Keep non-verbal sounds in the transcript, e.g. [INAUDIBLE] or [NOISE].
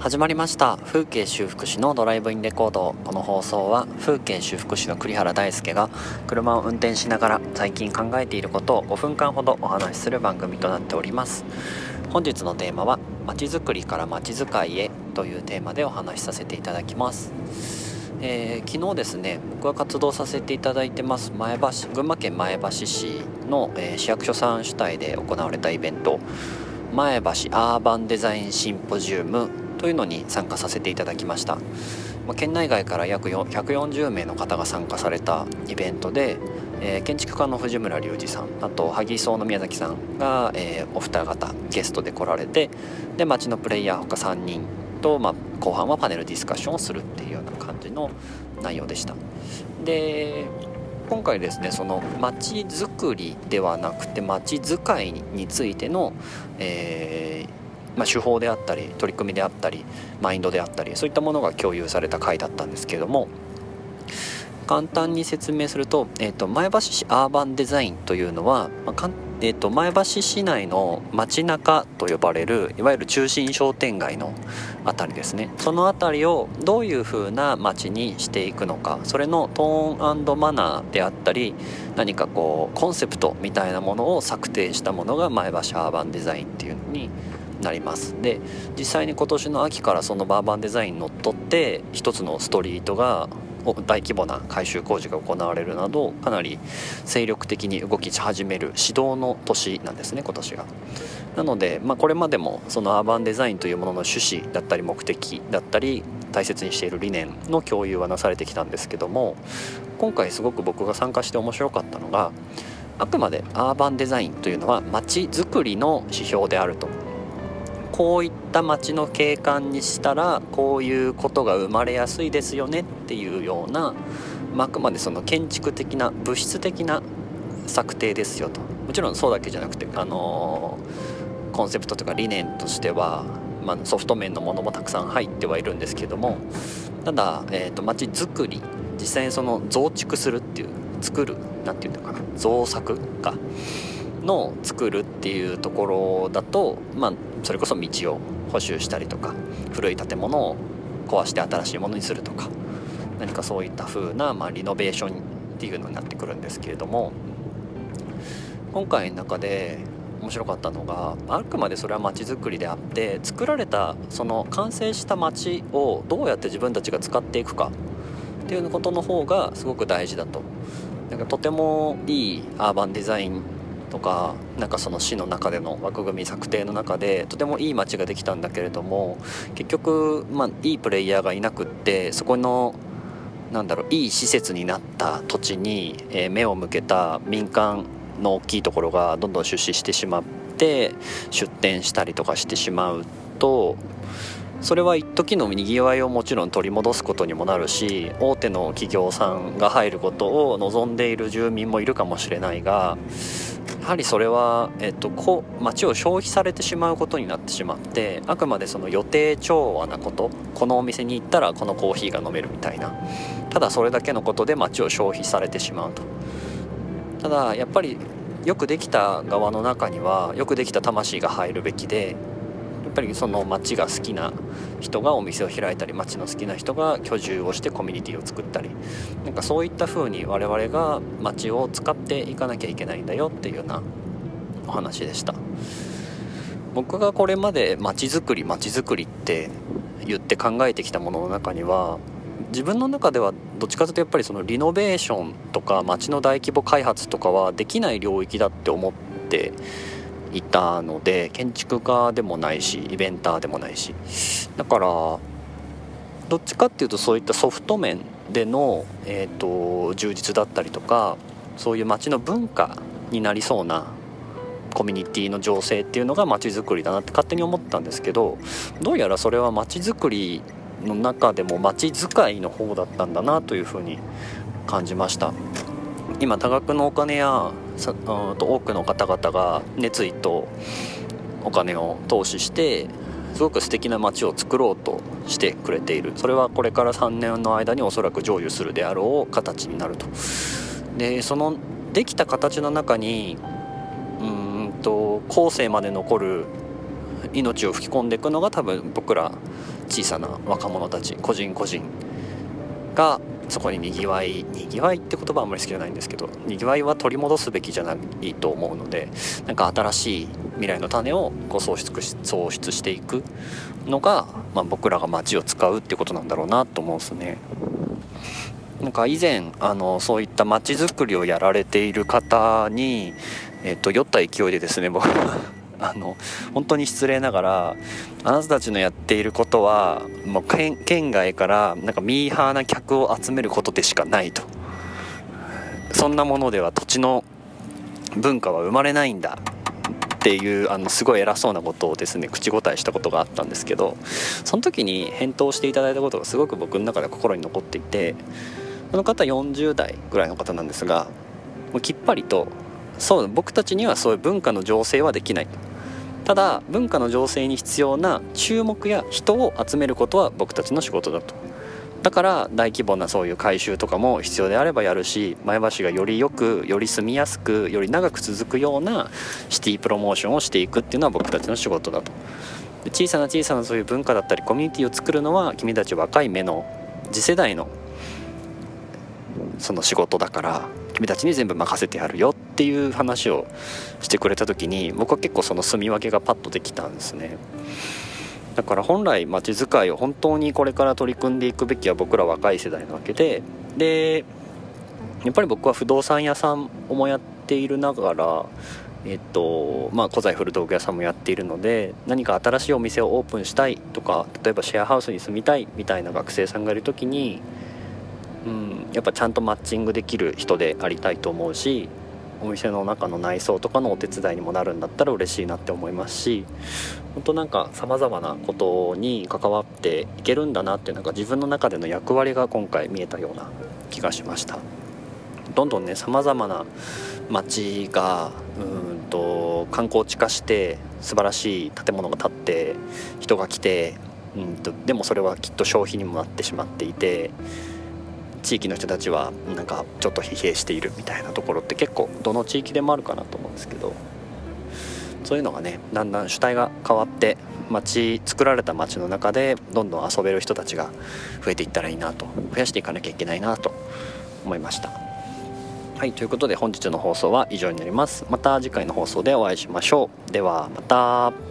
始まりました。風景修復師のドライブインレコード。この放送は風景修復師の栗原大輔が車を運転しながら最近考えていることを5分間ほどお話しする番組となっております。本日のテーマはまちづくりからまちづかいへというテーマでお話しさせていただきます。えー、昨日ですね僕が活動させていただいてます前橋群馬県前橋市の、えー、市役所さん主体で行われたイベント。前橋アーバンデザインシンポジウムというのに参加させていただきました、ま県内外から約140名の方が参加されたイベントで、え、建築家の藤村隆二さんあと萩荘の宮崎さんが、えー、お二方ゲストで来られてで町のプレイヤー他3人と、まあ、後半はパネルディスカッションをするっていうような感じの内容でした。で今回ですねその街づくりではなくて街づかいについての、えーまあ、手法であったり取り組みであったりマインドであったりそういったものが共有された回だったんですけれども簡単に説明すると,、えーと、前橋市アーバンデザインというのは、まあえーと、前橋市内の街中と呼ばれるいわゆる中心商店街の辺りですね。その辺りをどういう風な街にしていくのかそれのトーンマナーであったり何かこうコンセプトみたいなものを策定したものが前橋アーバンデザインっていうのになりますで実際に今年の秋からそのバーバンデザインにのっとって一つのストリートが大規模な改修工事が行われるなどかなり精力的に動き始める指導の年なんですね今年が。なので、まあ、これまでもそのアーバンデザインというものの趣旨だったり目的だったり大切にしている理念の共有はなされてきたんですけども今回すごく僕が参加して面白かったのがあくまでアーバンデザインというのは街づくりの指標であるとこういった街の景観にしたらこういうことが生まれやすいですよねっていうような、あ、くまでその建築的な物質的な策定ですよと。もちろんそうだけじゃなくて、あのー、コンセプトとか理念としては、まあ、ソフト面のものもたくさん入ってはいるんですけどもただ、えーと、街づくり実際にその増築するっていう作る何て言うのかな造作かの作るっていうところだとまあそれこそ道を補修したりとか古い建物を壊して新しいものにするとか何かそういった風なまあリノベーションっていうのになってくるんですけれども今回の中で面白かったのがあくまでそれは街づくりであって作られたその完成した街をどうやって自分たちが使っていくかっていうことの方がすごく大事だと。なんかとてもいいアーバンデザインとかなんかその市の中での枠組み策定の中でとてもいい街ができたんだけれども結局、まあ、いいプレイヤーがいなくってそこのなんだろういい施設になった土地に、えー、目を向けた民間の大きいところがどんどん出資してしまって出店したりとかしてしまうとそれは一時のにぎわいをもちろん取り戻すことにもなるし大手の企業さんが入ることを望んでいる住民もいるかもしれないがやはりそれは、えっと、こ街を消費されてしまうことになってしまってあくまでその予定調和なことこのお店に行ったらこのコーヒーが飲めるみたいな。ただそれだけのことで街を消費されてしまうと。ただやっぱりよくできた側の中にはよくできた魂が入るべきでやっぱりその街が好きな人がお店を開いたり街の好きな人が居住をしてコミュニティを作ったりなんかそういった風に我々が街を使っていかなきゃいけないんだよっていうようなお話でした。僕がこれまで街づくり街づくりって言って考えてきたものの中には自分の中ではどっちかというとやっぱりそのリノベーションとか街の大規模開発とかはできない領域だって思っていたので建築家でもないしイベンターでもないし。だからどっちかっていうとそういったソフト面での、えーと、充実だったりとかそういう街の文化になりそうなコミュニティの情勢っていうのが街づくりだなって勝手に思ったんですけどどうやらそれは街づくりの中でも街づいの方だったんだなというふうに感じました。今多額のお金やさと多くの方々が熱意とお金を投資してすごく素敵な街を作ろうとしてくれている。それはこれから3年の間におそらく成就するであろう形になると。でそのできた形の中にうんと後世まで残る命を吹き込んでいくのが多分僕ら小さな若者たち個人個人がそこににぎわいにぎわいって言葉はあんまり好きじゃないんですけどにぎわいは取り戻すべきじゃないと思うのでなんか新しい未来の種をこう創出し創出していくのが、まあ、僕らが街を使うってことなんだろうなと思うんですね。なんか以前あのそういった街づくりをやられている方に、えっと、酔った勢いでですね僕は [LAUGHS] あの本当に失礼ながらあなたたちのやっていることはもう県外からなんかミーハーな客を集めることでしかないと。そんなものでは土地の文化は生まれないんだ。っていうあのすごい偉そうなことをですね口答えしたことがあったんですけどその時に返答していただいたことがすごく僕の中で心に残っていてその方40代ぐらいの方なんですがもうきっぱりとそう僕たちにはそういう文化の醸成はできない。ただ文化の醸成に必要な注目や人を集めることは僕たちの仕事だと。だから大規模なそういう改修とかも必要であればやるし前橋がよりよくより住みやすくより長く続くようなシティプロモーションをしていくっていうのは僕たちの仕事だと。小さな小さなそういう文化だったりコミュニティを作るのは君たち若い目の次世代のその仕事だから。君たちに全部任せてやるよっていう話をしてくれた時に僕は結構その住み分けがパッとできたんですね。だから本来まちづかいを本当にこれから取り組んでいくべきは僕ら若い世代なわけででやっぱり僕は不動産屋さんをもやっているながらえっとまあ、古材古道具屋さんもやっているので何か新しいお店をオープンしたいとか例えばシェアハウスに住みたいみたいな学生さんがいる時にうんやっぱちゃんとマッチングできる人でありたいと思うしお店の中の内装とかのお手伝いにもなるんだったら嬉しいなって思いますし本当なんかさまざまなことに関わっていけるんだなってなんか自分の中での役割が今回見えたような気がしました。どんどんねさまざまな街がうんと観光地化して素晴らしい建物が建って人が来てうんとでもそれはきっと消費にもなってしまっていて地域の人たちはなんかちょっと疲弊しているみたいなところって結構どの地域でもあるかなと思うんですけどそういうのがねだんだん主体が変わって街作られた街の中でどんどん遊べる人たちが増えていったらいいなと増やしていかなきゃいけないなと思いました。はいということで本日の放送は以上になります。また次回の放送でお会いしましょう。ではまた。